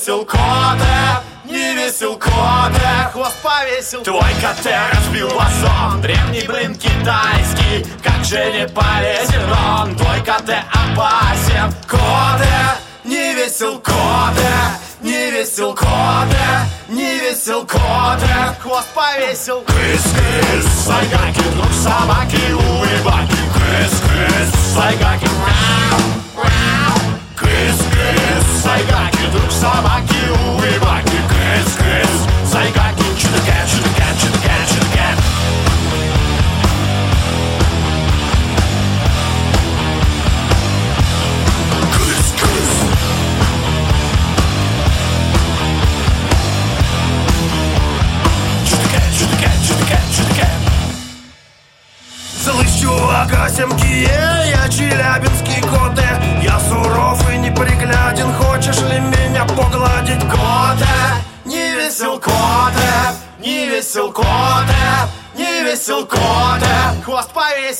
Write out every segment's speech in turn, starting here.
Весел коте не весел коте Хвост повесил. Твой КТ разбил вазон. Древний блин китайский Как же не полезен он. Твой КТ опасен. Коте, не весел коте не весел коте, не весел коте Хвост повесил. Крыс-крыс, сайгаки, друг собаки, улыбаки Крыс-крыс, сайгаки, мяу, мяу Крыс-крыс, сайгаки, друг собаки, улыбаки Крыс-крыс, сайгаки, чудака, чудака,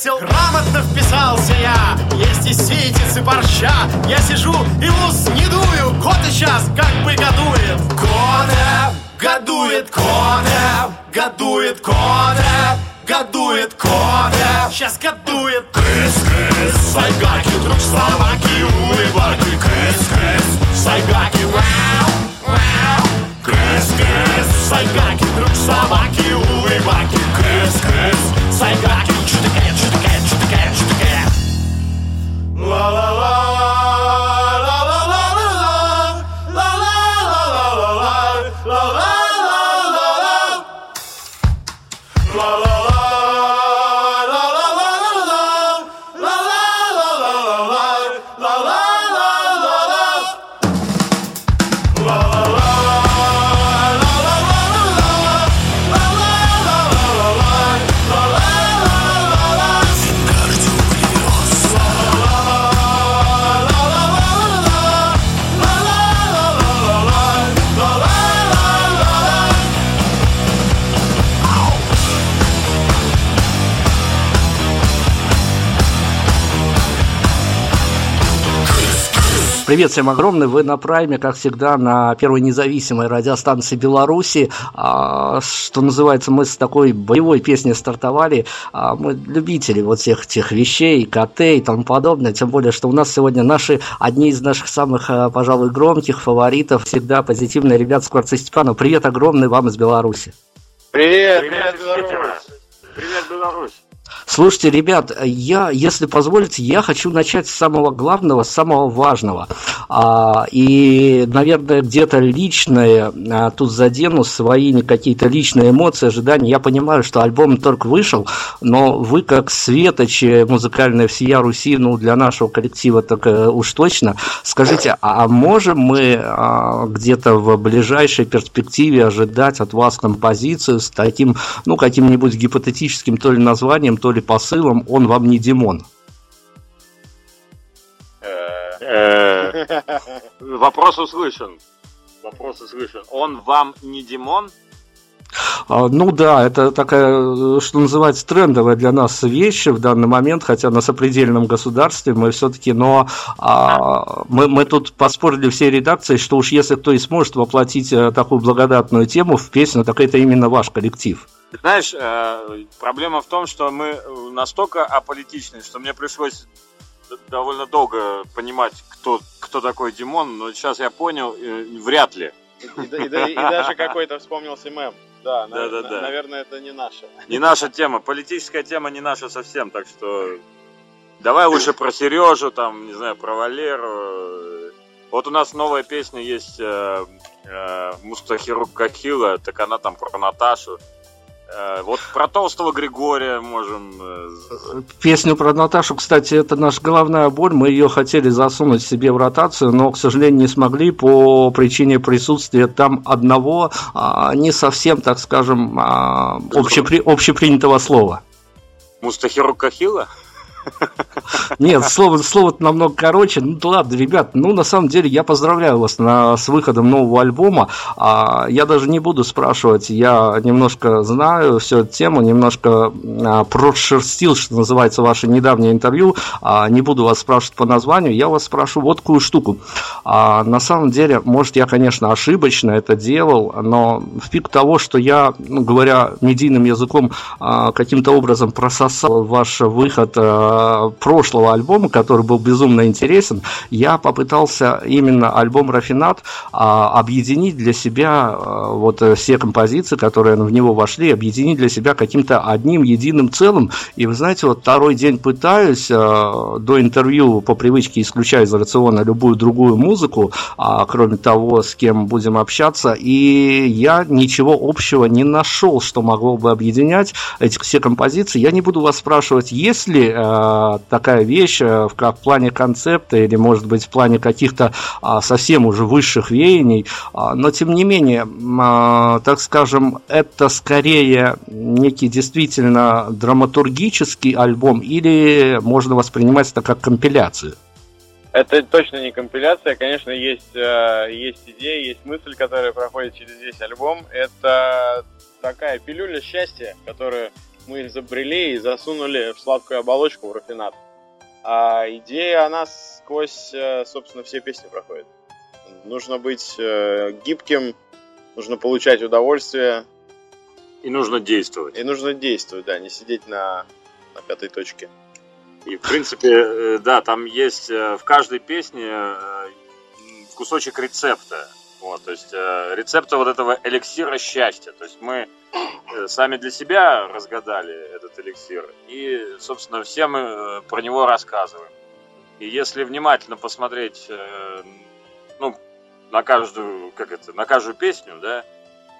Повесил Грамотно вписался я. Есть и ситец, и борща. Я сижу и ус не дую. Коте сейчас как бы годует. Коте, годует коте Годует коте Годует коте Сейчас Привет всем огромный, вы на прайме, как всегда, на первой независимой радиостанции Беларуси. А, что называется, мы с такой боевой песней стартовали. А, мы любители вот всех этих вещей, КТ и тому подобное. Тем более, что у нас сегодня наши, одни из наших самых, а, пожалуй, громких фаворитов, всегда позитивные ребята Скворцы Степанов. Привет огромный вам из Беларуси. Привет, привет, Беларусь! Привет, Беларусь! Слушайте, ребят, я, если позволите, я хочу начать с самого главного, с самого важного. А, и, наверное, где-то личное а, тут задену свои какие-то личные эмоции, ожидания. Я понимаю, что альбом только вышел, но вы, как светочи музыкальная всея Руси, ну, для нашего коллектива так э, уж точно, скажите, а можем мы а, где-то в ближайшей перспективе ожидать от вас композицию с таким, ну, каким-нибудь гипотетическим то ли названием, то ли посылом «Он вам не Димон». Э, Вопрос услышан. Вопрос услышан. Он вам не Димон? А, ну да, это такая, что называется, трендовая для нас вещь в данный момент, хотя на сопредельном государстве мы все-таки, но а, мы, мы тут поспорили всей редакции, что уж если кто и сможет воплотить э, такую благодатную тему в песню, так это именно ваш коллектив. Знаешь, э, проблема в том, что мы настолько аполитичны, что мне пришлось довольно долго понимать, кто, кто такой Димон, но сейчас я понял, э, вряд ли. И, и, и, и даже какой-то вспомнился мем. Да, да, да, да. наверное, это не наша. Не наша тема. Политическая тема не наша совсем, так что давай лучше про Сережу, там, не знаю, про Валеру. Вот у нас новая песня есть э, э, Мустахирук Кахила, так она там про Наташу. Э, вот про толстого Григория можем... Э, Песню про Наташу, кстати, это наша головная боль. Мы ее хотели засунуть себе в ротацию, но, к сожалению, не смогли по причине присутствия там одного а, не совсем, так скажем, а, общепри... общепринятого слова. Мустахиру Кахила? Нет, слово, слово намного короче. Ну ладно, ребят, ну на самом деле я поздравляю вас на, с выходом нового альбома. А, я даже не буду спрашивать, я немножко знаю всю эту тему, немножко а, прошерстил, что называется, ваше недавнее интервью. А, не буду вас спрашивать по названию, я вас спрошу вот такую штуку. А, на самом деле, может, я, конечно, ошибочно это делал, но в пик того, что я, ну, говоря медийным языком, а, каким-то образом прососал ваш выход а, прошлого альбома, который был безумно интересен, я попытался именно альбом «Рафинат» а, объединить для себя а, вот все композиции, которые в него вошли, объединить для себя каким-то одним единым целым. И вы знаете, вот второй день пытаюсь, а, до интервью по привычке исключая из рациона любую другую музыку, кроме того, с кем будем общаться, и я ничего общего не нашел, что могло бы объединять эти все композиции. Я не буду вас спрашивать, есть ли Э, такая вещь, э, как в плане концепта или, может быть, в плане каких-то а, совсем уже высших веяний, а, но, тем не менее, а, так скажем, это скорее некий действительно драматургический альбом или можно воспринимать это как компиляцию? Это точно не компиляция, конечно, есть, э, есть идея, есть мысль, которая проходит через весь альбом. Это такая пилюля счастья, которая мы изобрели и засунули в сладкую оболочку в рафинат. А идея, она сквозь, э, собственно, все песни проходит. Нужно быть э, гибким, нужно получать удовольствие. И нужно действовать. И нужно действовать, да, не сидеть на, на пятой точке. И, в принципе, э, да, там есть в каждой песне кусочек рецепта. Вот, то есть рецепта вот этого эликсира счастья. То есть мы Э, сами для себя разгадали этот эликсир. И, собственно, все мы э, про него рассказываем. И если внимательно посмотреть, э, ну, на каждую, как это, на каждую песню, да,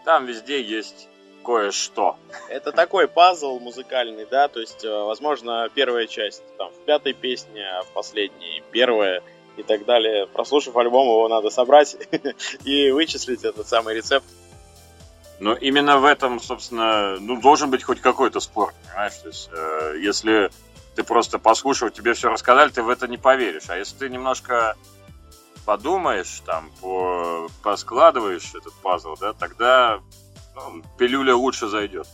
там везде есть кое-что. Это такой пазл музыкальный, да, то есть, возможно, первая часть там в пятой песне, а в последней первая и так далее. Прослушав альбом, его надо собрать и вычислить этот самый рецепт но именно в этом, собственно, ну, должен быть хоть какой-то спор, понимаешь? То есть, э, если ты просто послушал, тебе все рассказали, ты в это не поверишь. А если ты немножко подумаешь, там, по, поскладываешь этот пазл, да, тогда ну, пилюля лучше зайдет.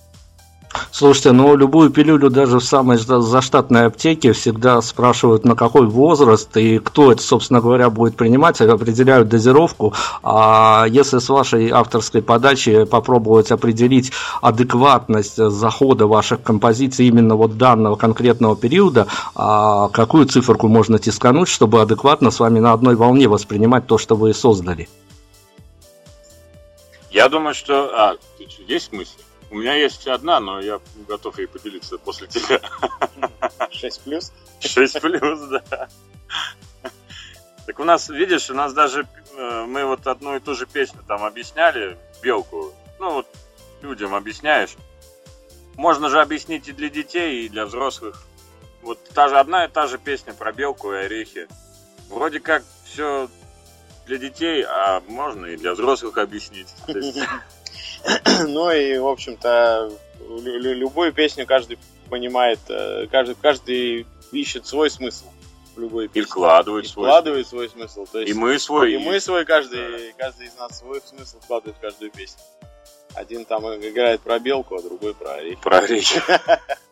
Слушайте, ну любую пилюлю даже в самой заштатной аптеке всегда спрашивают, на какой возраст и кто это, собственно говоря, будет принимать, определяют дозировку. А если с вашей авторской подачи попробовать определить адекватность захода ваших композиций именно вот данного конкретного периода, а какую циферку можно тискануть, чтобы адекватно с вами на одной волне воспринимать то, что вы создали? Я думаю, что... А, есть мысли? У меня есть одна, но я готов ей поделиться после тебя. 6 плюс? 6 плюс, да. Так у нас, видишь, у нас даже э, мы вот одну и ту же песню там объясняли, белку. Ну вот людям объясняешь. Можно же объяснить и для детей, и для взрослых. Вот та же одна и та же песня про белку и орехи. Вроде как все для детей, а можно и для взрослых объяснить. Ну и, в общем-то, любую песню каждый понимает, э, каждый, каждый ищет свой смысл в любой песне. И вкладывает и свой вкладывает свой смысл. То есть, и мы свой. И мы свой, каждый, каждый из нас свой смысл вкладывает в каждую песню. Один там играет про белку, а другой про орехи. Про орехи.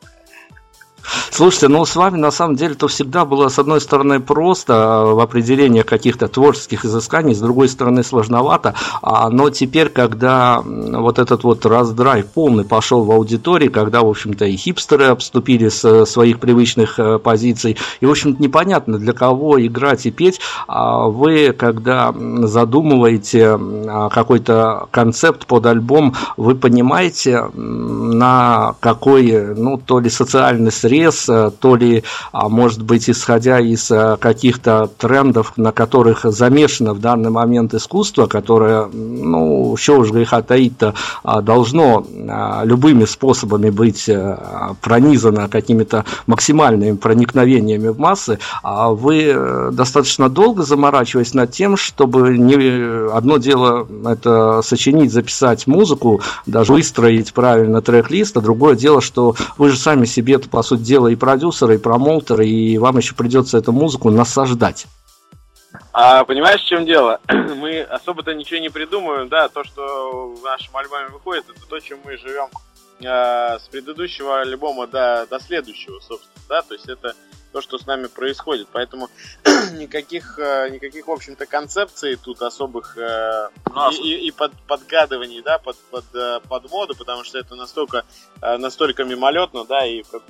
Слушайте, ну с вами на самом деле то всегда было с одной стороны просто а, в определении каких-то творческих изысканий, с другой стороны сложновато, а, но теперь, когда вот этот вот раздрайв полный пошел в аудитории, когда, в общем-то, и хипстеры обступили с своих привычных э, позиций, и, в общем-то, непонятно, для кого играть и петь, а вы, когда задумываете какой-то концепт под альбом, вы понимаете, на какой, ну, то ли социальный срез, Э, то ли, а может быть, исходя из э, каких-то трендов, на которых замешано в данный момент искусство, которое, ну, что уж греха таить-то, а, должно а, любыми способами быть э, пронизано какими-то максимальными проникновениями в массы, вы достаточно долго заморачиваясь над тем, чтобы не одно дело это сочинить, записать музыку, даже выстроить правильно трек-лист, а другое дело, что вы же сами себе это, по сути дела, и продюсеры, и промоутеры, и вам еще придется эту музыку насаждать. А понимаешь, в чем дело? Мы особо-то ничего не придумываем, да, то, что в нашем альбоме выходит, это то, чем мы живем э, с предыдущего альбома до, до следующего, собственно, да, то есть это то, что с нами происходит. Поэтому никаких, э, никаких, в общем-то, концепций тут особых э, ну, и, и, и под, подгадываний, да, под, под, э, под моду, потому что это настолько, настолько мимолетно, да, и как,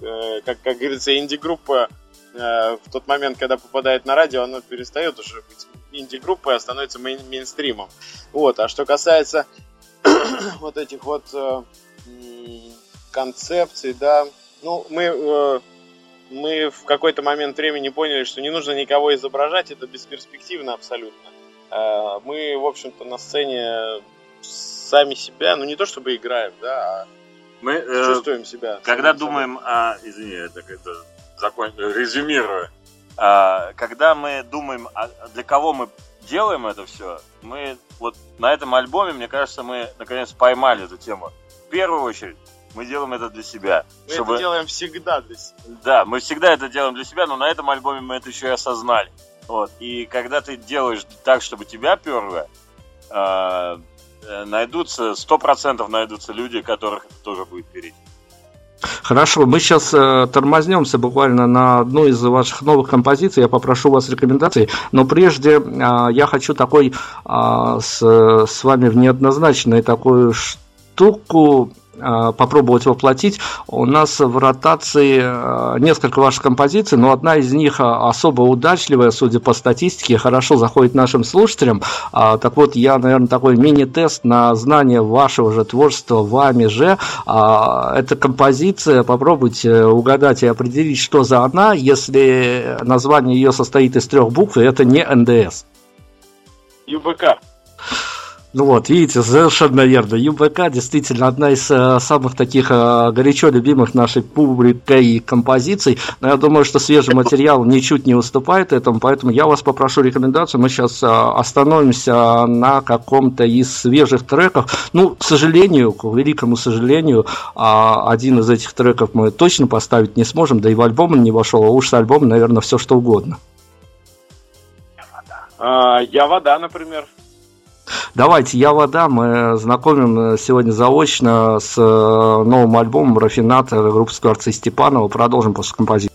как, как говорится, инди-группа в тот момент, когда попадает на радио, она перестает уже быть инди-группой, а становится мейн мейнстримом. Вот, а что касается вот этих вот концепций, да, ну, мы мы в какой-то момент времени поняли, что не нужно никого изображать, это бесперспективно абсолютно. А, мы, в общем-то, на сцене сами себя, ну не то чтобы играем, да, а мы э, чувствуем себя. Когда думаем о, извини, это, это закон, резюмирую, а, когда мы думаем, а для кого мы делаем это все, мы вот на этом альбоме, мне кажется, мы наконец поймали эту тему. В первую очередь, мы делаем это для себя. Мы чтобы... это делаем всегда для себя. Да, мы всегда это делаем для себя, но на этом альбоме мы это еще и осознали. Вот. И когда ты делаешь так, чтобы тебя перло, э, найдутся, сто процентов найдутся люди, которых это тоже будет переть. Хорошо, мы сейчас э, тормознемся буквально на одну из ваших новых композиций. Я попрошу вас рекомендаций. Но прежде э, я хочу такой э, с, с вами в неоднозначной такую штуку попробовать воплотить. У нас в ротации э, несколько ваших композиций, но одна из них э, особо удачливая, судя по статистике, хорошо заходит нашим слушателям. А, так вот, я, наверное, такой мини-тест на знание вашего же творчества вами же. А, эта композиция, попробуйте угадать и определить, что за она, если название ее состоит из трех букв, и это не НДС. ЮБК. Ну вот, видите, совершенно верно. ЮБК действительно одна из э, самых таких э, горячо любимых нашей публикой композиций. Но я думаю, что свежий материал ничуть не уступает этому, поэтому я вас попрошу рекомендацию. Мы сейчас э, остановимся на каком-то из свежих треков. Ну, к сожалению, к великому сожалению, э, один из этих треков мы точно поставить не сможем, да и в альбом он не вошел, а уж с альбомом, наверное, все что угодно. А, я вода, например. Давайте, я вода. Мы знакомим э, сегодня заочно с э, новым альбомом Рафинат группы Скворца Степанова. Продолжим после композиции.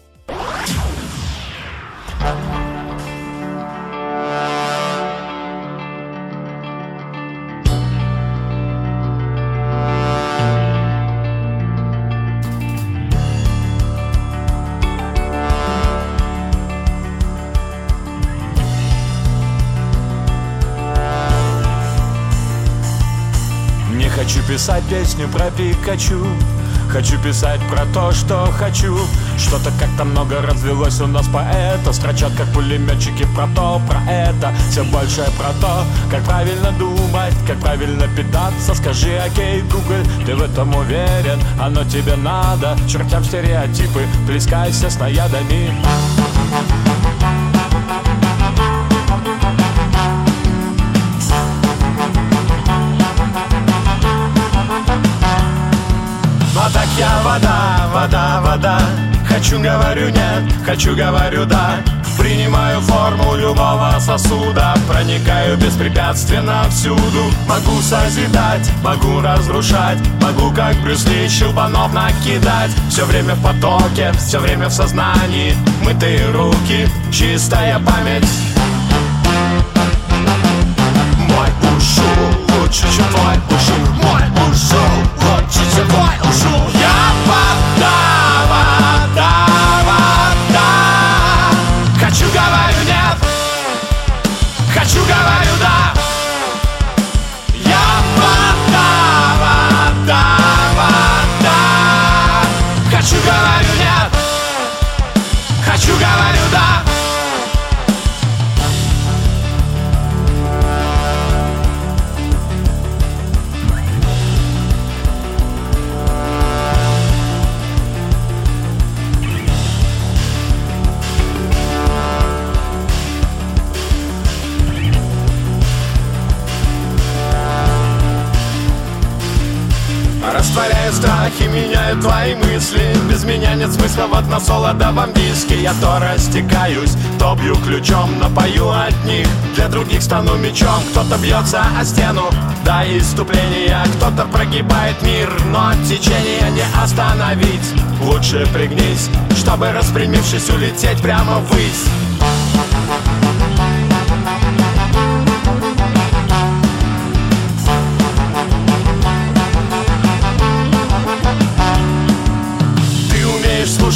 Писать песню про Пикачу. Хочу писать про то, что хочу. Что-то как-то много развелось у нас поэта Строчат как пулеметчики про то, про это. Все больше про то, как правильно думать Как правильно питаться. Скажи, окей, Google, ты в этом уверен? Оно тебе надо. Чертям стереотипы, плескайся с наядами я вода, вода, вода. Хочу, говорю нет, хочу, говорю да. Принимаю форму любого сосуда. Проникаю беспрепятственно всюду Могу созидать, могу разрушать. Могу, как Брюс Ли, щелбанов накидать. Все время в потоке, все время в сознании. Мытые руки, чистая память. Мой ушу лучше, чем твой ушу Мой ушу лучше, чем твой ушу меняю твои мысли. Без меня нет смысла вот на солодовом виске Я то растекаюсь, то бью ключом Напою от них, для других стану мечом. Кто-то бьется о стену до иступления Кто-то прогибает мир, но течение не остановить. Лучше пригнись, чтобы распрямившись улететь прямо ввысь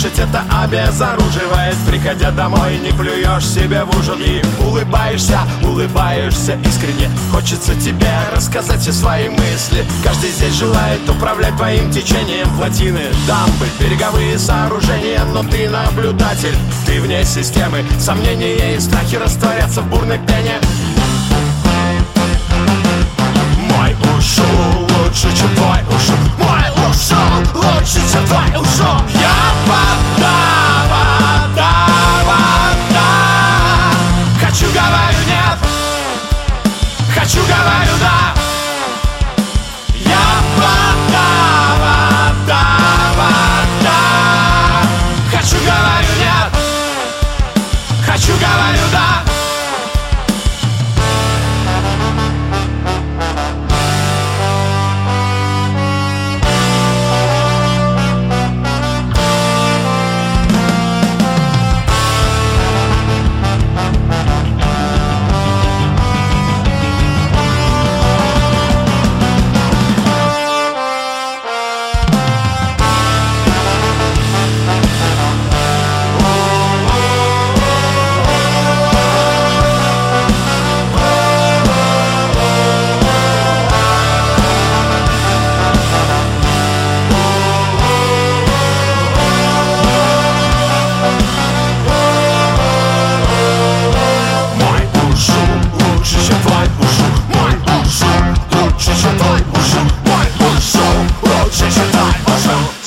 слушать, это обезоруживает. Приходя домой, не плюешь себе в ужин И улыбаешься, улыбаешься искренне. Хочется тебе рассказать все свои мысли. Каждый здесь желает управлять твоим течением Плотины, дамбы, береговые сооружения Но ты наблюдатель, ты вне системы. Сомнения и страхи растворятся в бурной пене. Мой ушел лучше, чем твой ушел. Мой ушел лучше, чем твой ушел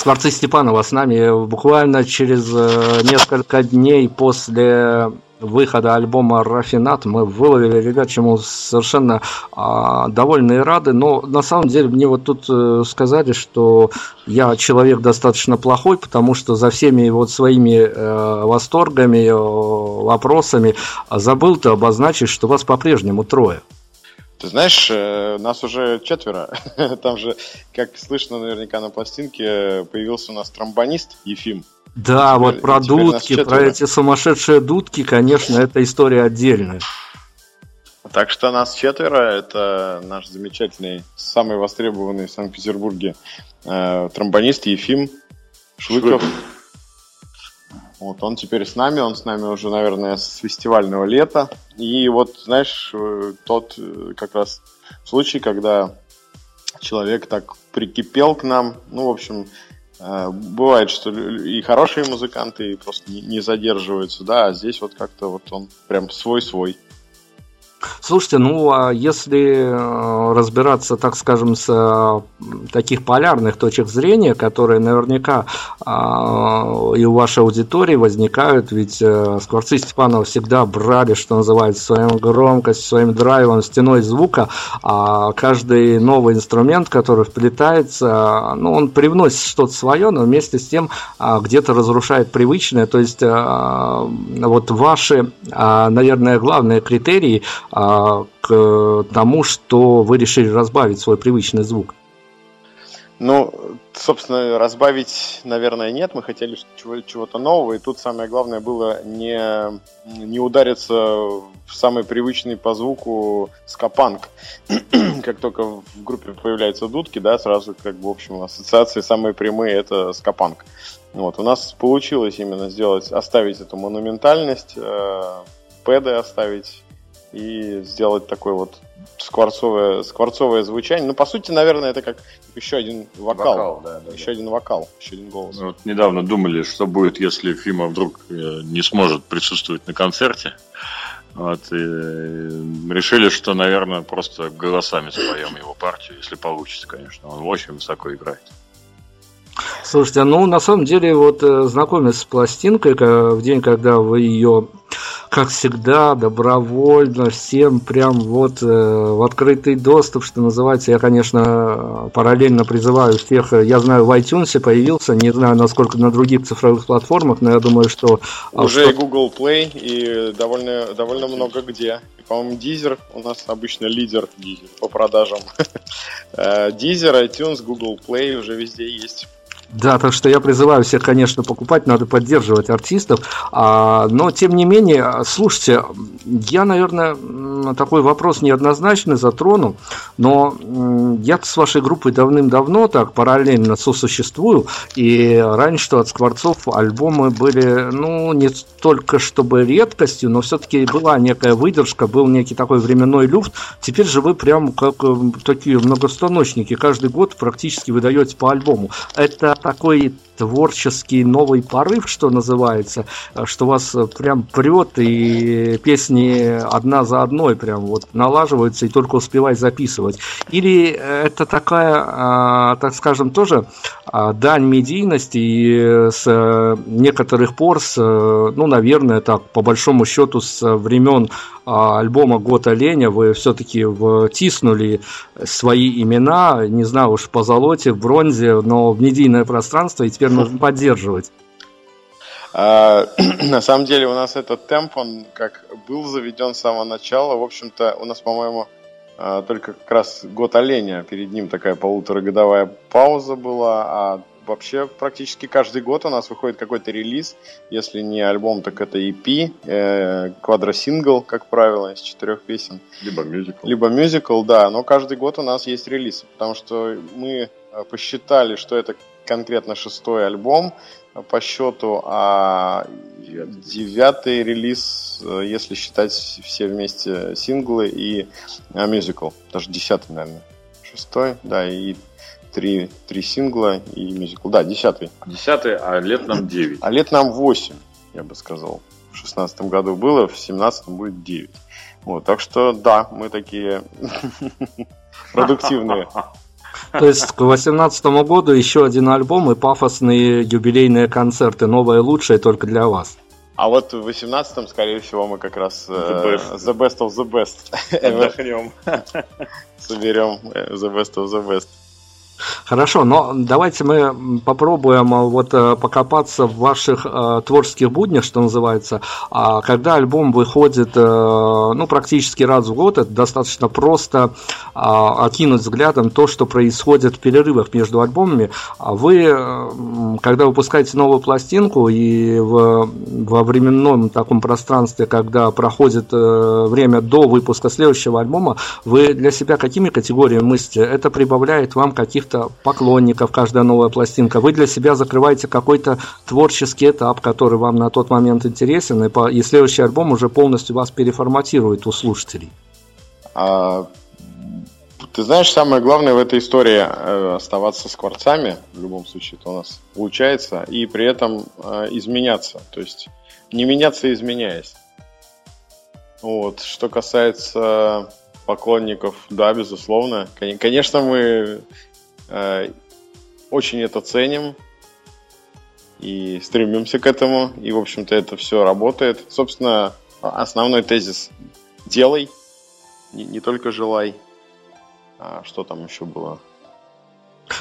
Скворцы Степанова с нами буквально через э, несколько дней после выхода альбома «Рафинат» мы выловили ребят, чему совершенно а, довольны и рады, но на самом деле мне вот тут э, сказали, что я человек достаточно плохой, потому что за всеми вот своими э, восторгами, э, вопросами забыл-то обозначить, что вас по-прежнему трое. Ты знаешь, э, нас уже четверо. Там же, как слышно наверняка на пластинке, появился у нас тромбонист Ефим. Да, Теперь- вот про дудки, про эти сумасшедшие дудки, конечно, это история отдельная. Так что нас четверо. Это наш замечательный, самый востребованный в Санкт-Петербурге э, тромбонист Ефим Шлыков. Вот он теперь с нами, он с нами уже, наверное, с фестивального лета. И вот, знаешь, э, тот э, как раз случай, когда человек так прикипел к нам, ну, в общем, э, бывает, что и хорошие музыканты просто не задерживаются, да, а здесь вот как-то вот он прям свой-свой. Слушайте, ну а если э, разбираться, так скажем, с э, таких полярных точек зрения, которые наверняка а, и у вашей аудитории возникают, ведь э, скворцы Степанова всегда брали, что называется, своим громкостью, своим драйвом, стеной звука, а каждый новый инструмент, который вплетается, ну, он привносит что-то свое, но вместе с тем а, где-то разрушает привычное, то есть вот ваши, наверное, главные критерии – а, к тому, что вы решили разбавить свой привычный звук? Ну, собственно, разбавить, наверное, нет. Мы хотели чего-то нового, и тут самое главное было не, не удариться в самый привычный по звуку скапанк. как только в группе появляются дудки, да, сразу, как бы, в общем, ассоциации самые прямые – это скапанк. Вот, у нас получилось именно сделать, оставить эту монументальность, э, пэды оставить, и сделать такое вот скворцовое, скворцовое звучание. Ну, по сути, наверное, это как еще один вокал. вокал да, да, еще да. один вокал, еще один голос. Мы вот недавно думали, что будет, если Фима вдруг э, не сможет присутствовать на концерте. Вот, и решили, что, наверное, просто голосами споем его партию, если получится, конечно. Он очень высоко играет. Слушайте, ну на самом деле вот э, знакомясь с пластинкой в день, когда вы ее как всегда, добровольно, всем прям вот э, в открытый доступ, что называется. Я, конечно, параллельно призываю всех, я знаю, в iTunes появился, не знаю, насколько на других цифровых платформах, но я думаю, что... А, Уже и Google Play, и довольно, довольно много где. По-моему, Deezer у нас обычно лидер Deezer по продажам. Э, Deezer, iTunes, Google Play уже везде есть. Да, так что я призываю всех, конечно, покупать, надо поддерживать артистов. А, но, тем не менее, слушайте, я, наверное, такой вопрос неоднозначно затрону, но я с вашей группой давным-давно так параллельно сосуществую, и раньше от Скворцов альбомы были, ну, не только чтобы редкостью, но все-таки была некая выдержка, был некий такой временной люфт. Теперь же вы прям как э, такие многостаночники, каждый год практически выдаете по альбому. Это такой творческий новый порыв, что называется, что вас прям прет, и песни одна за одной прям вот налаживаются, и только успевай записывать. Или это такая, а, так скажем, тоже а, дань медийности, и с некоторых пор, с, ну, наверное, так, по большому счету, с времен а, альбома «Год оленя» вы все-таки втиснули свои имена, не знаю уж по золоте, в бронзе, но в медийное пространство, и теперь теперь нужно поддерживать? А, на самом деле у нас этот темп, он как был заведен с самого начала. В общем-то, у нас, по-моему, а, только как раз год оленя, перед ним такая полуторагодовая пауза была, а вообще практически каждый год у нас выходит какой-то релиз. Если не альбом, так это EP, э, квадросингл, как правило, из четырех песен. Либо мюзикл. Либо мюзикл, да. Но каждый год у нас есть релиз, потому что мы посчитали, что это конкретно шестой альбом по счету, а девятый релиз, э, если считать все вместе синглы и а, мюзикл. Даже десятый, наверное. Шестой, да, и три, три сингла и мюзикл. Да, десятый. Десятый, а лет нам девять. А лет нам восемь, я бы сказал. В шестнадцатом году было, в семнадцатом будет девять. Вот, так что да, мы такие продуктивные. То есть к 2018 году еще один альбом и пафосные юбилейные концерты, новое лучшее только для вас. А вот в 18-м, скорее всего, мы как раз the best, the best of the best. Отдохнем. Соберем э, the best of the best. Хорошо, но давайте мы попробуем э, вот э, покопаться в ваших э, творческих буднях, что называется. А когда альбом выходит, э, ну, практически раз в год, это достаточно просто э, окинуть взглядом то, что происходит в перерывах между альбомами. А вы, э, когда выпускаете новую пластинку и в, во временном таком пространстве, когда проходит время до выпуска следующего альбома, вы для себя какими категориями мыслите? Это прибавляет вам каких каких-то поклонников каждая новая пластинка. Вы для себя закрываете какой-то творческий этап, который вам на тот момент интересен, и, по, и следующий альбом уже полностью вас переформатирует у слушателей. А, ты знаешь, самое главное в этой истории э, оставаться скворцами, в любом случае это у нас получается, и при этом э, изменяться, то есть не меняться, изменяясь. Вот. Что касается поклонников, да, безусловно. Конечно, мы очень это ценим и стремимся к этому. И, в общем-то, это все работает. Собственно, основной тезис – делай, не, не только желай. А что там еще было?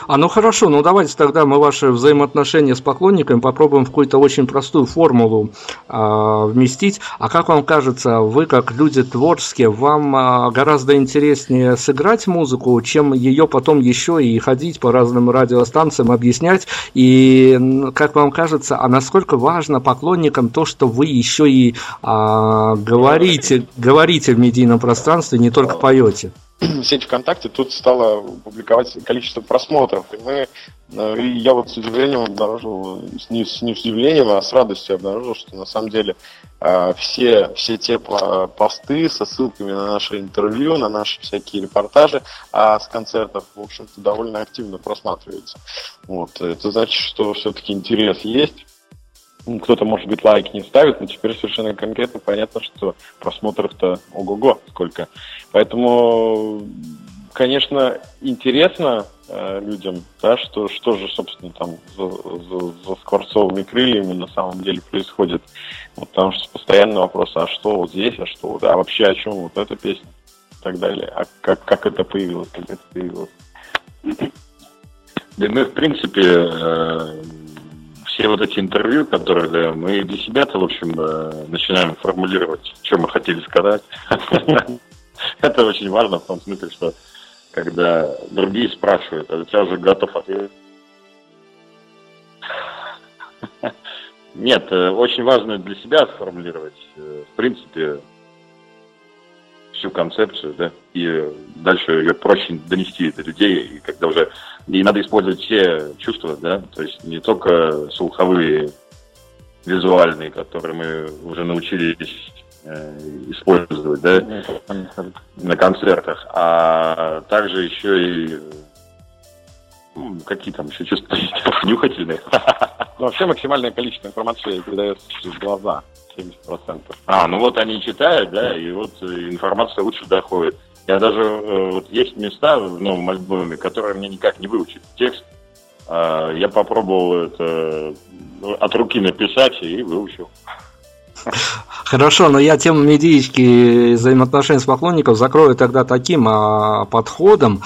А ну хорошо, ну давайте тогда мы ваши взаимоотношения с поклонниками попробуем в какую-то очень простую формулу а, вместить. А как вам кажется, вы как люди творческие, вам а, гораздо интереснее сыграть музыку, чем ее потом еще и ходить по разным радиостанциям, объяснять? И как вам кажется, а насколько важно поклонникам то, что вы еще и а, говорите, говорите в медийном пространстве, не только поете? сеть ВКонтакте тут стала публиковать количество просмотров. И мы, э, и я вот с удивлением обнаружил, не, не с удивлением, а с радостью обнаружил, что на самом деле э, все, все те посты со ссылками на наши интервью, на наши всякие репортажи а с концертов, в общем-то, довольно активно просматриваются. Вот. Это значит, что все-таки интерес есть ну, кто-то, может быть, лайк не ставит, но теперь совершенно конкретно понятно, что просмотров-то ого-го сколько. Поэтому, конечно, интересно э, людям, да, что, что же, собственно, там за, за, за скворцовыми крыльями на самом деле происходит. Вот, потому что постоянный вопрос, а что вот здесь, а что, а вообще о чем вот эта песня и так далее, а как, как это появилось, как это появилось. Да мы, в принципе, э, все вот эти интервью, которые даем, мы для себя-то, в общем, э, начинаем формулировать, что мы хотели сказать. Это очень важно в том смысле, что когда другие спрашивают, а тебя уже готов ответ. Нет, э, очень важно для себя сформулировать, э, в принципе, всю концепцию, да, и дальше ее проще донести до людей, и когда уже и надо использовать все чувства, да, то есть не только слуховые, визуальные, которые мы уже научились э, использовать, да, на концертах, а также еще и ну, какие там еще чувства нюхательные. Ну, вообще максимальное количество информации передается через глаза. 70%. А, ну вот они читают, да, и вот э, информация лучше доходит. Я даже, э, вот есть места в новом альбоме, которые мне никак не выучить текст. А, я попробовал это ну, от руки написать и выучил. Хорошо, но я тему медички взаимоотношений с поклонников закрою тогда таким а, подходом.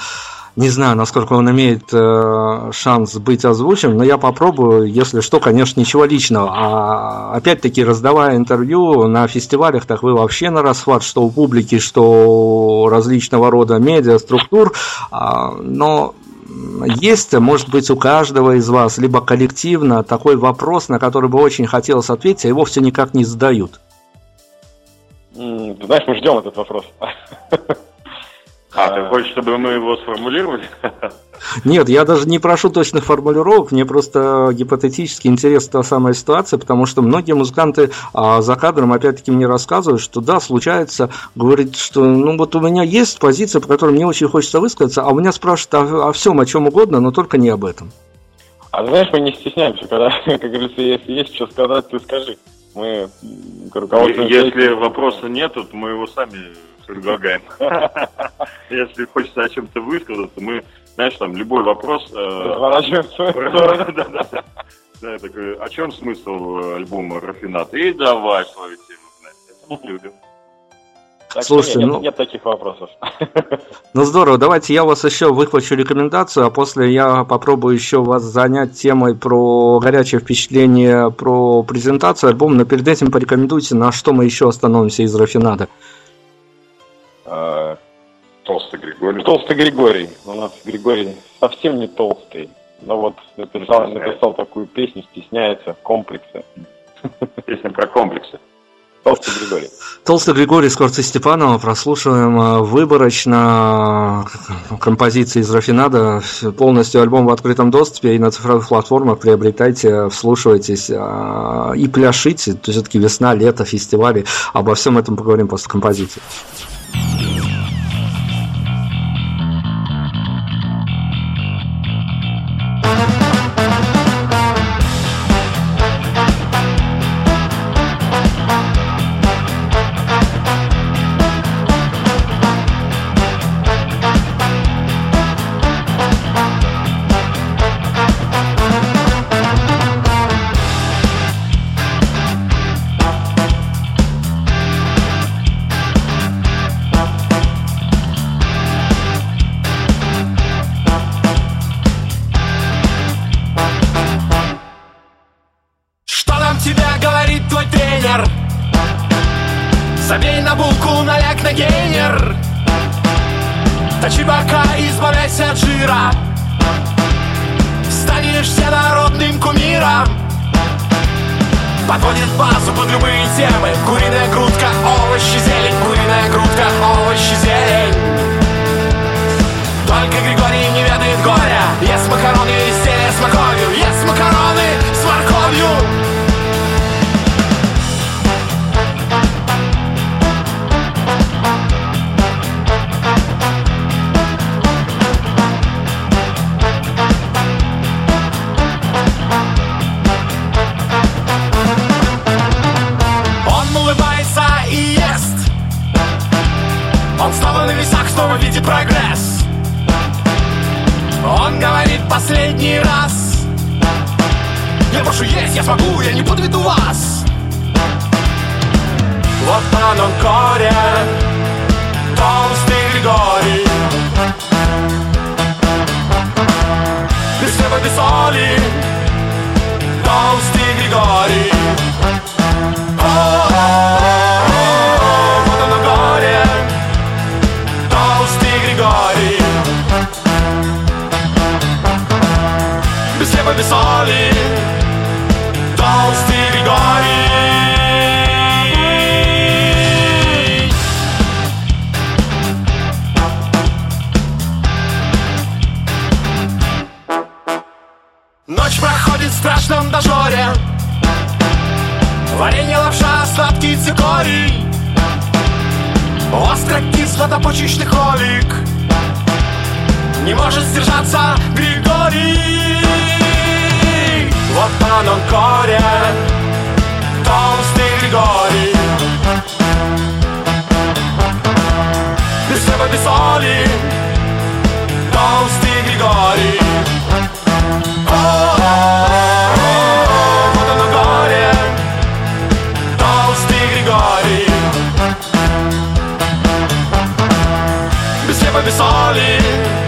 Не знаю, насколько он имеет э, шанс быть озвучен, но я попробую, если что, конечно, ничего личного. А опять-таки, раздавая интервью на фестивалях, так вы вообще на расхват, что у публики, что различного рода медиа, структур. А, но есть, может быть, у каждого из вас, либо коллективно, такой вопрос, на который бы очень хотелось ответить, а его все никак не задают? Знаешь, мы ждем этот вопрос. А, ты хочешь, чтобы мы его сформулировали? Нет, я даже не прошу точных формулировок, мне просто гипотетически интересна та самая ситуация, потому что многие музыканты а, за кадром опять-таки мне рассказывают, что да, случается, говорит, что ну вот у меня есть позиция, по которой мне очень хочется высказаться, а у меня спрашивают о, о всем, о чем угодно, но только не об этом. А знаешь, мы не стесняемся, когда, как говорится, если есть что сказать, ты скажи. Мы Если вопроса нет, то мы его сами предлагаем. Если хочется о чем-то высказаться, мы, знаешь, там любой вопрос... Да, такой, о чем смысл альбома Рафинат? И давай свою тему, Это любим. Так Слушайте, нет, ну... нет таких вопросов. Ну здорово, давайте я вас еще выхвачу рекомендацию, а после я попробую еще вас занять темой про горячее впечатление, про презентацию альбома, но перед этим порекомендуйте, на что мы еще остановимся из Рафинада. А, толстый Григорий. Толстый Григорий. У нас Григорий совсем не толстый. Но вот написал, написал такую песню, стесняется, комплексы. Песня про комплексы. Толстый Григорий. Толстый Григорий Скорци Степанова. Прослушиваем а, выборочно композиции из Рафинада. Полностью альбом в открытом доступе и на цифровых платформах приобретайте, вслушивайтесь а, и пляшите. То есть все-таки весна, лето, фестивали. Обо всем этом поговорим после композиции. Yeah. Забей на булку, наляг на гейнер. Точи бока, избавляйся от жира. Станешь всенародным кумиром. Подводит базу под любые темы. Куриная грудка, овощи, зелень. Куриная грудка, овощи, зелень. Только Григорий не ведает горя. Ест макароны, изделия с морковью снова видит прогресс. Он говорит последний раз. Я прошу есть, я смогу, я не подведу вас. Вот он, он горе Толстый Григорий. Без хлеба, без соли Толстый Григорий. Без соли Толстый Григорий Ночь проходит в страшном дожоре Варенье, лапша, сладкий цикорий Остро-кисло-почечный холик Не может сдержаться Григорий Vatan Ankara'ya Tavs değil gari Bir sebebi salim Tavs değil gari Salim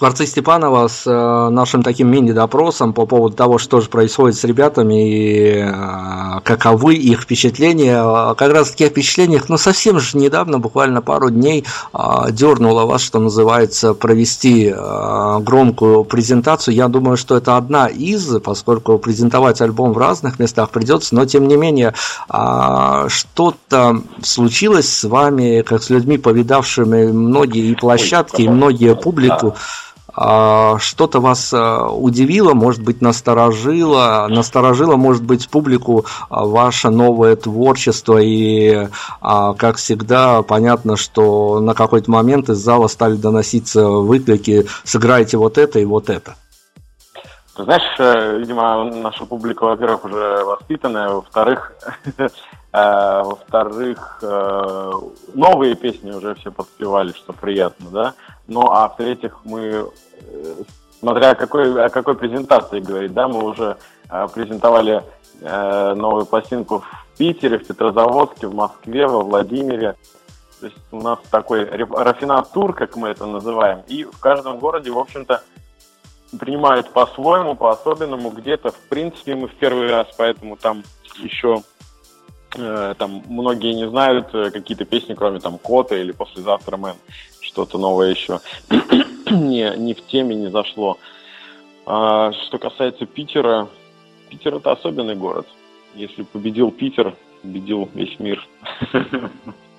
Скворцы Степанова с э, нашим таким мини-допросом по поводу того, что же происходит с ребятами и э, каковы их впечатления. Как раз таки о впечатлениях, ну, совсем же недавно, буквально пару дней, дернуло вас, что называется, провести громкую презентацию. Я думаю, что это одна из, поскольку презентовать альбом в разных местах придется, но тем не менее, что-то случилось с вами, как с людьми, повидавшими многие и площадки, и многие публику. А, что-то вас а, удивило, может быть, насторожило, насторожило, может быть, публику а, ваше новое творчество, и, как всегда, понятно, что на какой-то момент из зала стали доноситься выклики «сыграйте вот это и вот это». Знаешь, э, видимо, наша публика, во-первых, уже воспитанная, во-вторых, э, во-вторых, э, новые песни уже все подпевали, что приятно, да. Ну, а в-третьих, мы, смотря о какой, о какой презентации говорить, да, мы уже презентовали новую пластинку в Питере, в Петрозаводске, в Москве, во Владимире. То есть у нас такой рафинат-тур, как мы это называем, и в каждом городе, в общем-то, принимают по-своему, по-особенному. Где-то, в принципе, мы в первый раз, поэтому там еще э, там многие не знают э, какие-то песни, кроме там Кота или Послезавтра Мэн, что-то новое еще не, не в теме не зашло. А, что касается Питера, Питер это особенный город. Если победил Питер, победил весь мир.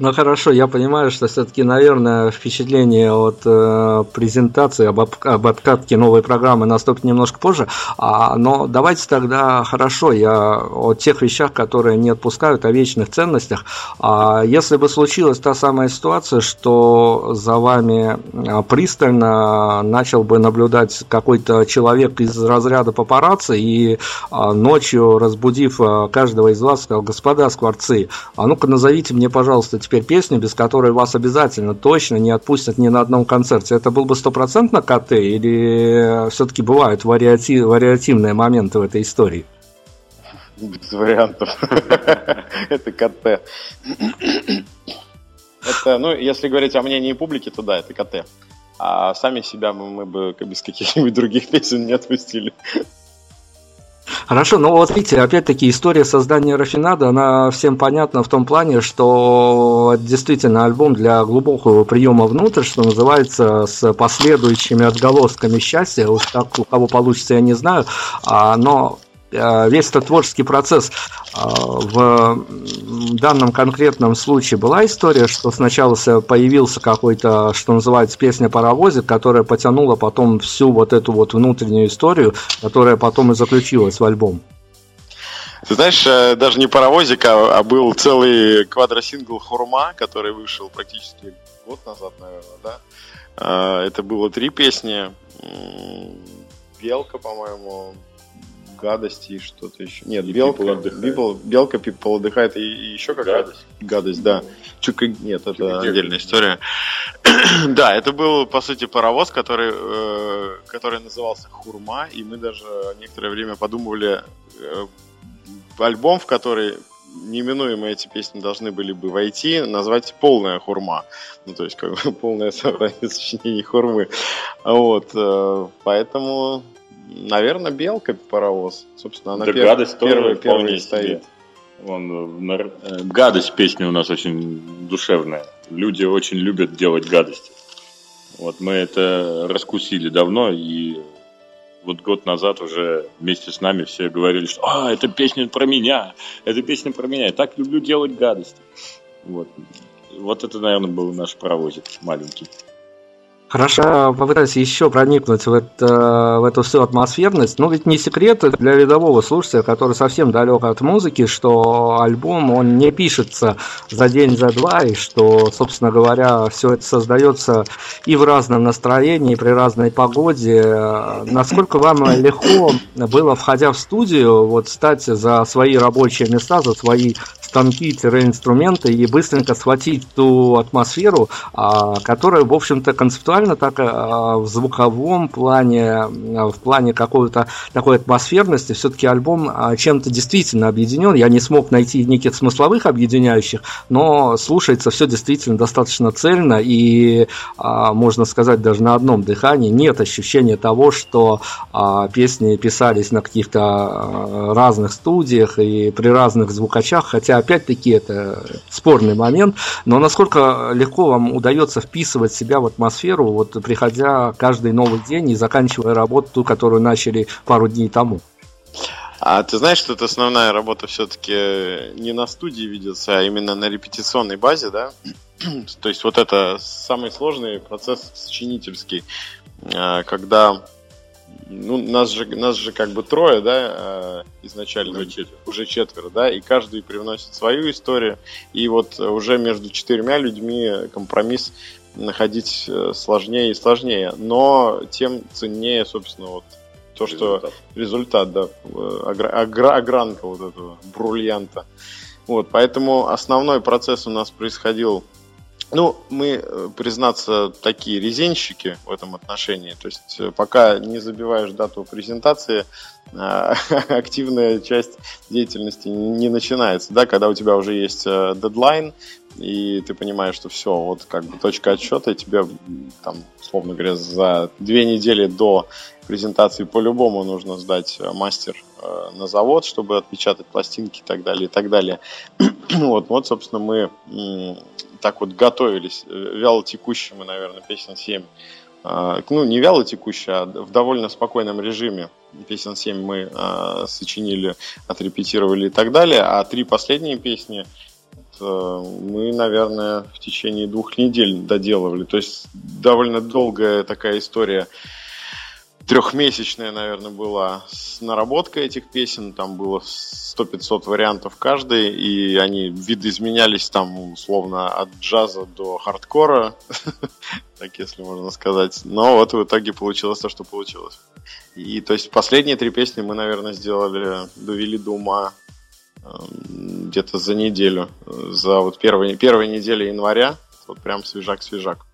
Ну хорошо, я понимаю, что все-таки, наверное, впечатление от э, презентации об, об откатке новой программы наступит немножко позже. А, но давайте тогда хорошо, я о тех вещах, которые не отпускают, о вечных ценностях. А, если бы случилась та самая ситуация, что за вами а, пристально начал бы наблюдать какой-то человек из разряда папарацци и а, ночью, разбудив а, каждого из вас, сказал, господа скворцы, а ну-ка назовите мне, пожалуйста, теперь песню, без которой вас обязательно точно не отпустят ни на одном концерте. Это был бы стопроцентно КТ или все-таки бывают вариатив, вариативные моменты в этой истории? Без вариантов. Это КТ. Это, ну, если говорить о мнении публики, то да, это КТ. А сами себя мы бы без каких-нибудь других песен не отпустили. Хорошо, но вот видите, опять-таки история создания Рафинада, она всем понятна в том плане, что действительно альбом для глубокого приема внутрь, что называется, с последующими отголосками счастья, уж так у кого получится, я не знаю, а, но весь этот творческий процесс э, в данном конкретном случае была история, что сначала появился какой-то, что называется, песня паровозик, которая потянула потом всю вот эту вот внутреннюю историю, которая потом и заключилась в альбом. Ты знаешь, э, даже не паровозик, а, а был целый квадросингл Хурма, который вышел практически год назад, наверное, да. Это было три песни. Белка, по-моему, гадости и что-то еще. Нет, и белка, people белка people отдыхает и, и еще какая гадость. гадость, да. Чука... Нет, это Чука отдельная история. да, это был, по сути, паровоз, который, э, который назывался Хурма, и мы даже некоторое время подумывали э, альбом, в который неминуемо эти песни должны были бы войти, назвать полная хурма. Ну, то есть, как бы полное собрание сочинений хурмы. Вот, э, поэтому Наверное, белка паровоз. Собственно, она да пер... гадость первая, первая стоит. Вон, э, гадость песня у нас очень душевная. Люди очень любят делать гадости. Вот мы это раскусили давно, и вот год назад уже вместе с нами все говорили, что «А, это песня про меня, это песня про меня, я так люблю делать гадости». Вот, вот это, наверное, был наш паровозик маленький. Хорошо, попытаюсь еще проникнуть в, это, в эту всю атмосферность. Ну, ведь не секрет для рядового слушателя, который совсем далек от музыки, что альбом, он не пишется за день, за два, и что, собственно говоря, все это создается и в разном настроении, и при разной погоде. Насколько вам легко было, входя в студию, вот стать за свои рабочие места, за свои станки-инструменты и быстренько схватить ту атмосферу, а, которая, в общем-то, концептуально так а, в звуковом плане, в плане какой-то такой атмосферности, все-таки альбом чем-то действительно объединен. Я не смог найти никаких смысловых объединяющих, но слушается все действительно достаточно цельно и, можно сказать, даже на одном дыхании нет ощущения того, что песни писались на каких-то разных студиях и при разных звукачах, хотя опять-таки это спорный момент, но насколько легко вам удается вписывать себя в атмосферу, вот приходя каждый новый день и заканчивая работу, ту, которую начали пару дней тому? А ты знаешь, что это основная работа все-таки не на студии ведется, а именно на репетиционной базе, да? То есть вот это самый сложный процесс сочинительский, а, когда ну, нас же, нас же как бы трое, да, э, изначально. Уже четверо. Уже четверо, да, и каждый привносит свою историю. И вот уже между четырьмя людьми компромисс находить э, сложнее и сложнее. Но тем ценнее, собственно, вот то, что результат, да, э, огра, огранка вот этого бриллианта. Вот, поэтому основной процесс у нас происходил ну, мы, э, признаться, такие резинщики в этом отношении. То есть, э, пока не забиваешь дату презентации, а, активная часть деятельности не начинается. Да, когда у тебя уже есть э, дедлайн, и ты понимаешь, что все, вот как бы точка отсчета, и тебе, там, условно говоря, за две недели до презентации по-любому нужно сдать мастер на завод, чтобы отпечатать пластинки и так далее, и так далее. вот, вот, собственно, мы так вот готовились, э, вяло мы, наверное, песен 7. А, ну, не вяло текущие, а в довольно спокойном режиме. Песен 7 мы а, сочинили, отрепетировали и так далее. А три последние песни мы, наверное, в течение двух недель доделывали. То есть довольно долгая такая история трехмесячная, наверное, была наработка этих песен. Там было 100-500 вариантов каждый, и они видоизменялись там, условно, от джаза до хардкора, так если можно сказать. Но вот в итоге получилось то, что получилось. И то есть последние три песни мы, наверное, сделали, довели до ума эм, где-то за неделю, за вот первые, первые недели января, вот прям свежак-свежак.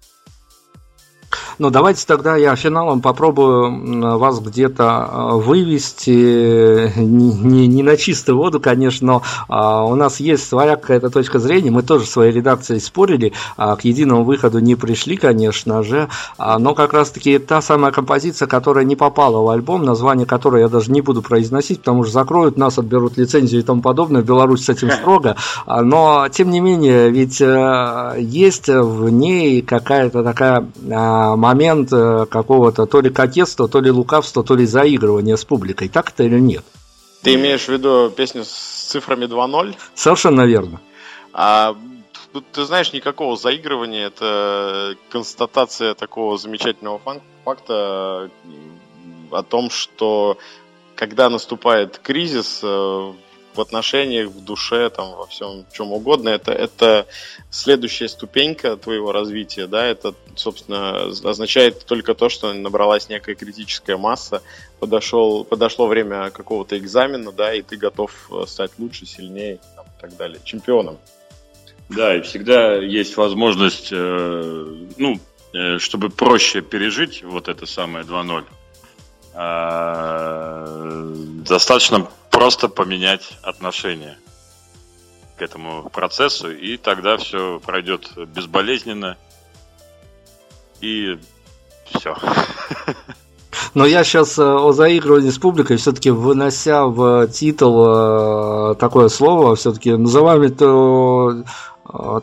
Ну, давайте тогда я финалом попробую вас где-то а, вывести, не, не, не на чистую воду, конечно, но а, у нас есть своя какая-то точка зрения, мы тоже в своей редакции спорили, а, к единому выходу не пришли, конечно же, а, но как раз-таки та самая композиция, которая не попала в альбом, название которой я даже не буду произносить, потому что закроют нас, отберут лицензию и тому подобное, в Беларуси с этим строго, но тем не менее, ведь а, есть в ней какая-то такая момент э, какого-то то ли кокетства, то ли лукавства, то ли заигрывания с публикой. Так это или нет? Ты имеешь в виду песню с цифрами 2.0? Совершенно верно. А ты знаешь, никакого заигрывания, это констатация такого замечательного факта о том, что когда наступает кризис э, в отношениях, в душе, там, во всем чем угодно. Это, это следующая ступенька твоего развития, да, это, собственно, означает только то, что набралась некая критическая масса, подошел, подошло время какого-то экзамена, да, и ты готов э, стать лучше, сильнее там, и так далее, чемпионом. Да, и всегда есть возможность, э, ну, э, чтобы проще пережить вот это самое 2.0, э, достаточно просто поменять отношение к этому процессу, и тогда все пройдет безболезненно, и все. Но я сейчас э, о заигрывании с публикой, все-таки вынося в титул э, такое слово, все-таки называем это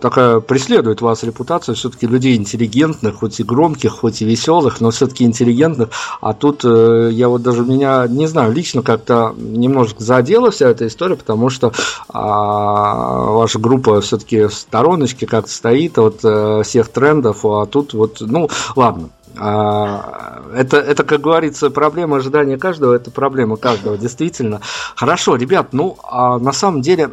такая преследует вас репутация все-таки людей интеллигентных, хоть и громких, хоть и веселых, но все-таки интеллигентных. А тут э, я вот даже меня, не знаю, лично как-то немножко задела вся эта история, потому что а, ваша группа все-таки в стороночке как-то стоит от э, всех трендов, а тут вот, ну, ладно, а, это, это, как говорится, проблема ожидания каждого, это проблема каждого, действительно. Хорошо, ребят, ну, а на самом деле,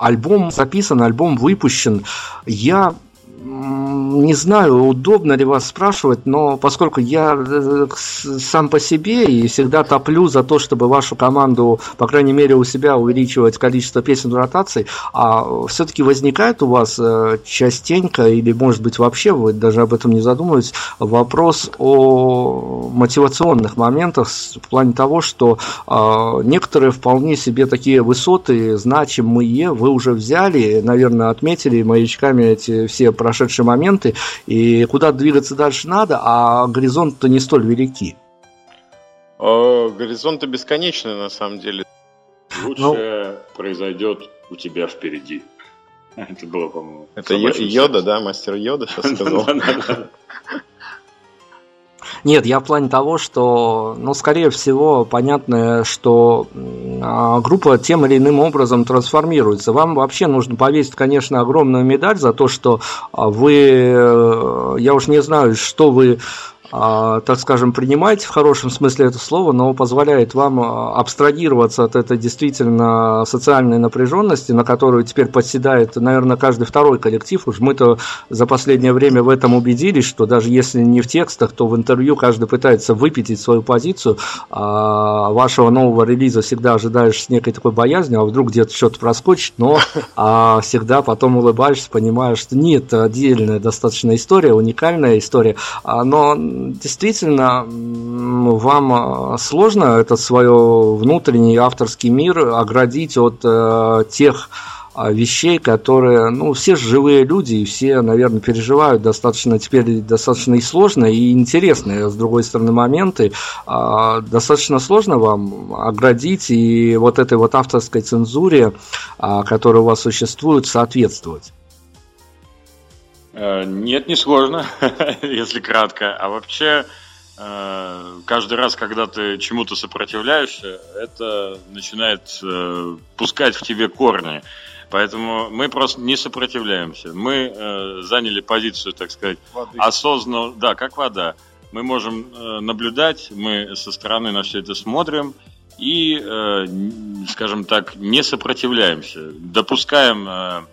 альбом записан, альбом выпущен. Я не знаю, удобно ли вас спрашивать, но поскольку я э, сам по себе и всегда топлю за то, чтобы вашу команду, по крайней мере, у себя увеличивать количество песен в ротации, а все-таки возникает у вас э, частенько, или может быть вообще вы даже об этом не задумываетесь, вопрос о мотивационных моментах в плане того, что э, некоторые вполне себе такие высоты значимые вы уже взяли, наверное, отметили маячками эти все прошедшие моменты, и куда двигаться дальше надо, а горизонт-то не столь велики. О, горизонты бесконечны, на самом деле. Лучшее ну, произойдет у тебя впереди. Это было, по-моему. Это Йода, да, мастер Йода сейчас сказал. Нет, я в плане того, что, ну, скорее всего, понятно, что а, группа тем или иным образом трансформируется. Вам вообще нужно повесить, конечно, огромную медаль за то, что а, вы, э, я уж не знаю, что вы так скажем, принимаете в хорошем смысле это слово, но позволяет вам а, абстрагироваться от этой действительно социальной напряженности, на которую теперь подседает, наверное, каждый второй коллектив. Уж мы-то за последнее время в этом убедились, что даже если не в текстах, то в интервью каждый пытается выпятить свою позицию. А вашего нового релиза всегда ожидаешь с некой такой боязнью, а вдруг где-то что-то проскочит, но а всегда потом улыбаешься, понимаешь, что нет, отдельная достаточно история, уникальная история, но действительно вам а, сложно этот свой внутренний авторский мир оградить от э, тех а, вещей, которые, ну, все живые люди, и все, наверное, переживают достаточно теперь достаточно и сложно, и интересные, с другой стороны, моменты. А, достаточно сложно вам оградить и вот этой вот авторской цензуре, а, которая у вас существует, соответствовать. Э, нет, не сложно, если кратко. А вообще, э, каждый раз, когда ты чему-то сопротивляешься, это начинает э, пускать в тебе корни. Поэтому мы просто не сопротивляемся. Мы заняли позицию, так сказать, осознанно, да, как вода. Мы можем наблюдать, мы со стороны на все это смотрим и, скажем так, не сопротивляемся. Допускаем,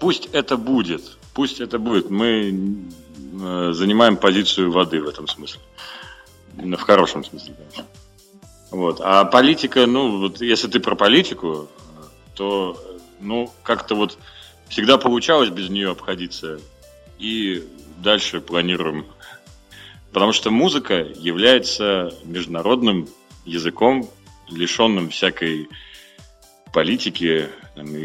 пусть это будет, пусть это будет. Мы э, занимаем позицию воды в этом смысле. В хорошем смысле, конечно. Вот. А политика, ну, вот если ты про политику, то, ну, как-то вот всегда получалось без нее обходиться. И дальше планируем. Потому что музыка является международным языком, лишенным всякой политики,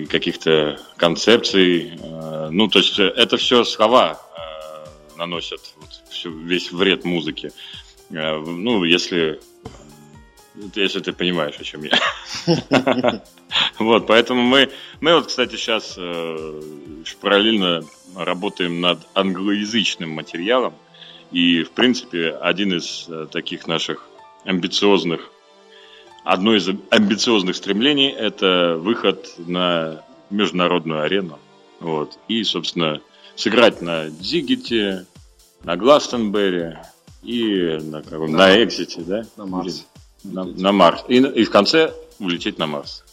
каких-то концепций. Э, ну, то есть это все слова э, наносят вот, всю, весь вред музыки. Э, ну, если, если ты понимаешь, о чем я. Вот, поэтому мы, мы вот, кстати, сейчас параллельно работаем над англоязычным материалом. И, в принципе, один из таких наших амбициозных Одно из амбициозных стремлений – это выход на международную арену. Вот. И, собственно, сыграть на Дигите, на Гластенберри и на, на, на Экзите, да? На Марс. На, на Марс. И, и в конце улететь на Марс.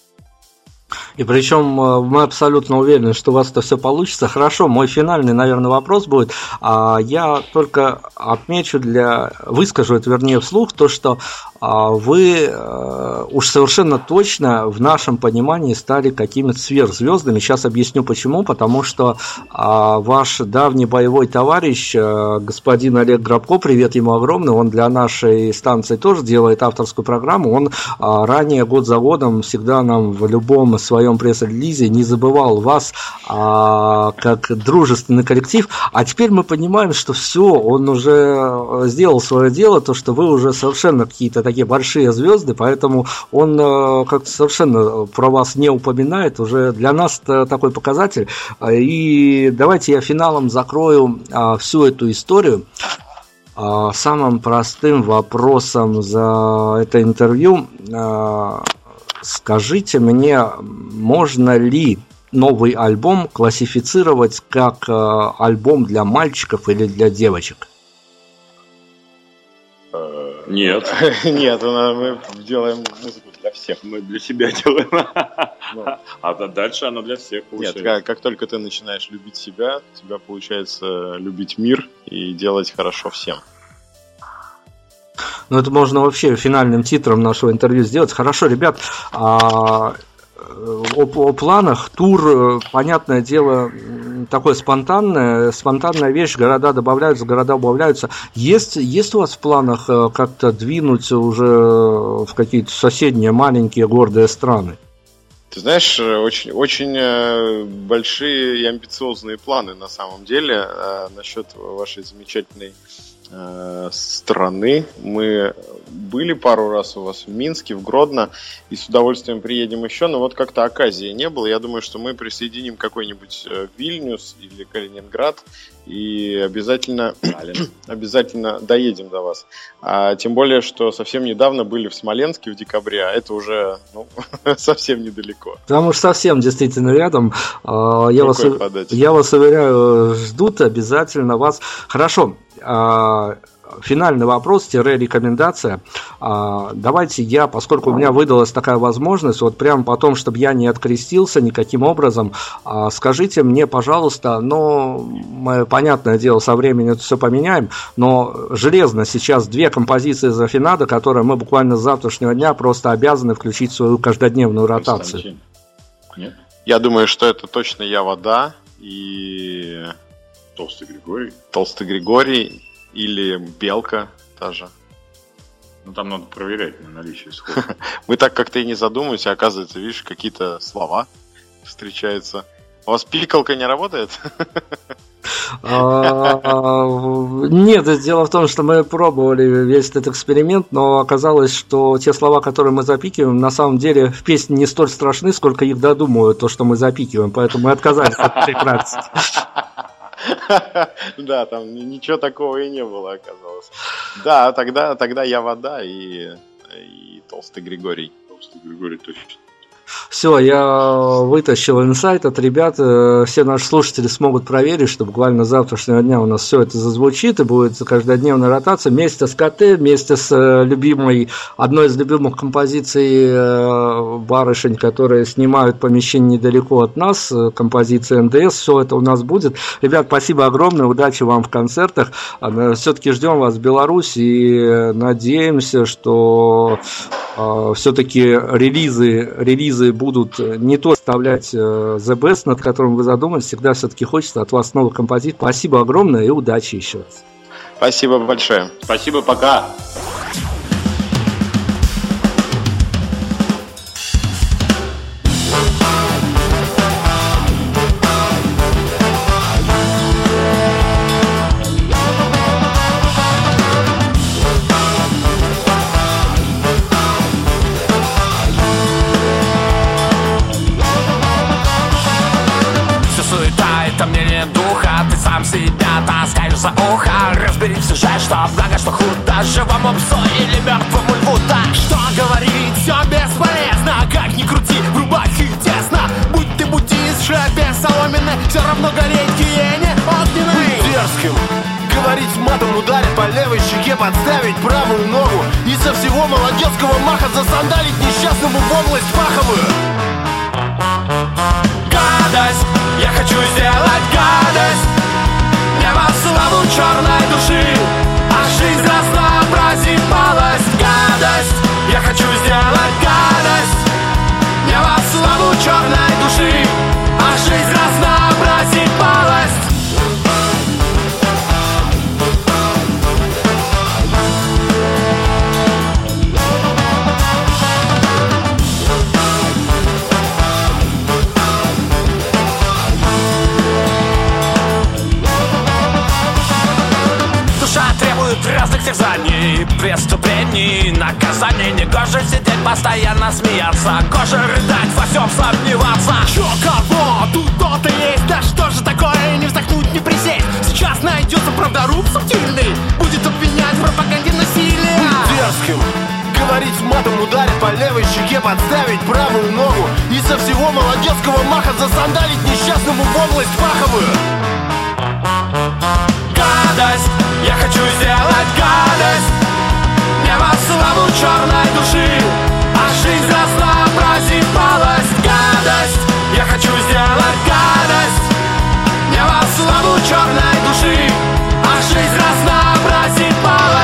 И причем э, мы абсолютно уверены, что у вас это все получится. Хорошо, мой финальный, наверное, вопрос будет. А я только отмечу для, выскажу это, вернее, вслух, то, что а, вы э, уж совершенно точно в нашем понимании стали какими-то сверхзвездами. Сейчас объясню почему. Потому что а, ваш давний боевой товарищ, э, господин Олег Грабко, привет ему огромный, он для нашей станции тоже делает авторскую программу. Он а, ранее год за годом всегда нам в любом своем пресс-релизе не забывал вас как дружественный коллектив. А теперь мы понимаем, что все, он уже сделал свое дело, то, что вы уже совершенно какие-то такие большие звезды, поэтому он э, как-то совершенно про вас не упоминает, уже для нас такой показатель. И давайте я финалом закрою а, всю эту историю а, самым простым вопросом за это интервью. Скажите мне, можно ли новый альбом классифицировать как альбом для мальчиков или для девочек? Нет. Нет, мы делаем музыку для всех. Мы для себя делаем. А дальше оно для всех Нет, получается. как, как только ты начинаешь любить себя, у тебя получается любить мир и делать хорошо всем. Ну, это можно вообще финальным титром нашего интервью сделать. Хорошо, ребят, а, э, о, о планах. Тур, э, понятное дело, такое спонтанное, спонтанная вещь. Города добавляются, города убавляются. Есть, есть у вас в планах э, как-то двинуться уже в какие-то соседние маленькие гордые страны? Ты знаешь, очень, очень большие и амбициозные планы на самом деле насчет вашей замечательной страны. Мы были пару раз у вас в Минске, в Гродно, и с удовольствием приедем еще, но вот как-то оказии не было. Я думаю, что мы присоединим какой-нибудь э, Вильнюс или Калининград и обязательно, обязательно доедем до вас. А, тем более, что совсем недавно были в Смоленске в декабре, а это уже ну, совсем недалеко. Потому что совсем действительно рядом. А, Я вас, подать. я вас уверяю, ждут обязательно вас. Хорошо. А, Финальный вопрос, тире рекомендация. А, Давайте я, поскольку у меня выдалась такая возможность, вот прямо потом, чтобы я не открестился никаким образом, а, скажите мне, пожалуйста, ну, мы, понятное дело, со временем это все поменяем, но железно сейчас две композиции из Афинада, которые мы буквально с завтрашнего дня просто обязаны включить в свою каждодневную ротацию. Нет? Я думаю, что это точно я вода и Толстый Григорий. Толстый Григорий или Белка та же. Ну, там надо проверять на наличие схода. Мы так как-то и не задумываемся, оказывается, видишь, какие-то слова встречаются. У вас пикалка не работает? А, Нет, дело в том, что мы пробовали весь этот эксперимент, но оказалось, что те слова, которые мы запикиваем, на самом деле в песне не столь страшны, сколько их додумывают, то, что мы запикиваем, поэтому мы отказались от этой практики. Да, там ни- ничего такого и не было, оказалось. Да, тогда, тогда я вода и, и Толстый Григорий. Толстый Григорий точно. Все, я вытащил инсайт от ребят. э, Все наши слушатели смогут проверить, что буквально с завтрашнего дня у нас все это зазвучит и будет каждодневная ротация вместе с КТ, вместе с э, любимой, одной из любимых композиций э, барышень, которые снимают помещение недалеко от нас, композиции НДС. Все это у нас будет. Ребят, спасибо огромное, удачи вам в концертах. Все-таки ждем вас в Беларуси и надеемся, что все-таки релизы, релизы будут не то вставлять э, The Best, над которым вы задумались, всегда все-таки хочется от вас новых композиций. Спасибо огромное и удачи еще раз. Спасибо большое. Спасибо, пока. Псу или мертвому льву Так? Что говорить, все бесполезно Как ни крути, в рубахе тесно. Будь ты буддист, шляпе соломенной Все равно гореть гиене огненной. Дерзким. Говорить матом ударить по левой щеке Подставить правую ногу. И со всего молодецкого маха Засандалить несчастному в область паховую. Гадость, я хочу сделать гадость. Не во славу черной души. А жизнь разнообразит малость Гадость, я хочу сделать гадость. Не во славу черной души А жизнь разнообразит Преступлений, наказаний Не гоже сидеть, постоянно смеяться. Гоже рыдать, во всем сомневаться. Чё, кого? Тут то-то есть. Да что же такое, не вздохнуть, не присесть. Сейчас найдется правдоруб субтильный Будет обвинять в пропаганде насилия. Дерзким. Говорить матом, ударить по левой щеке Подставить правую ногу. И со всего молодецкого маха Засандалить несчастному в область паховую. Гадость, я хочу сделать гадость гнева славу черной души А жизнь разнообразивалась гадость! Я хочу сделать гадость. Гнева славу черной души А жизнь разнообразивалась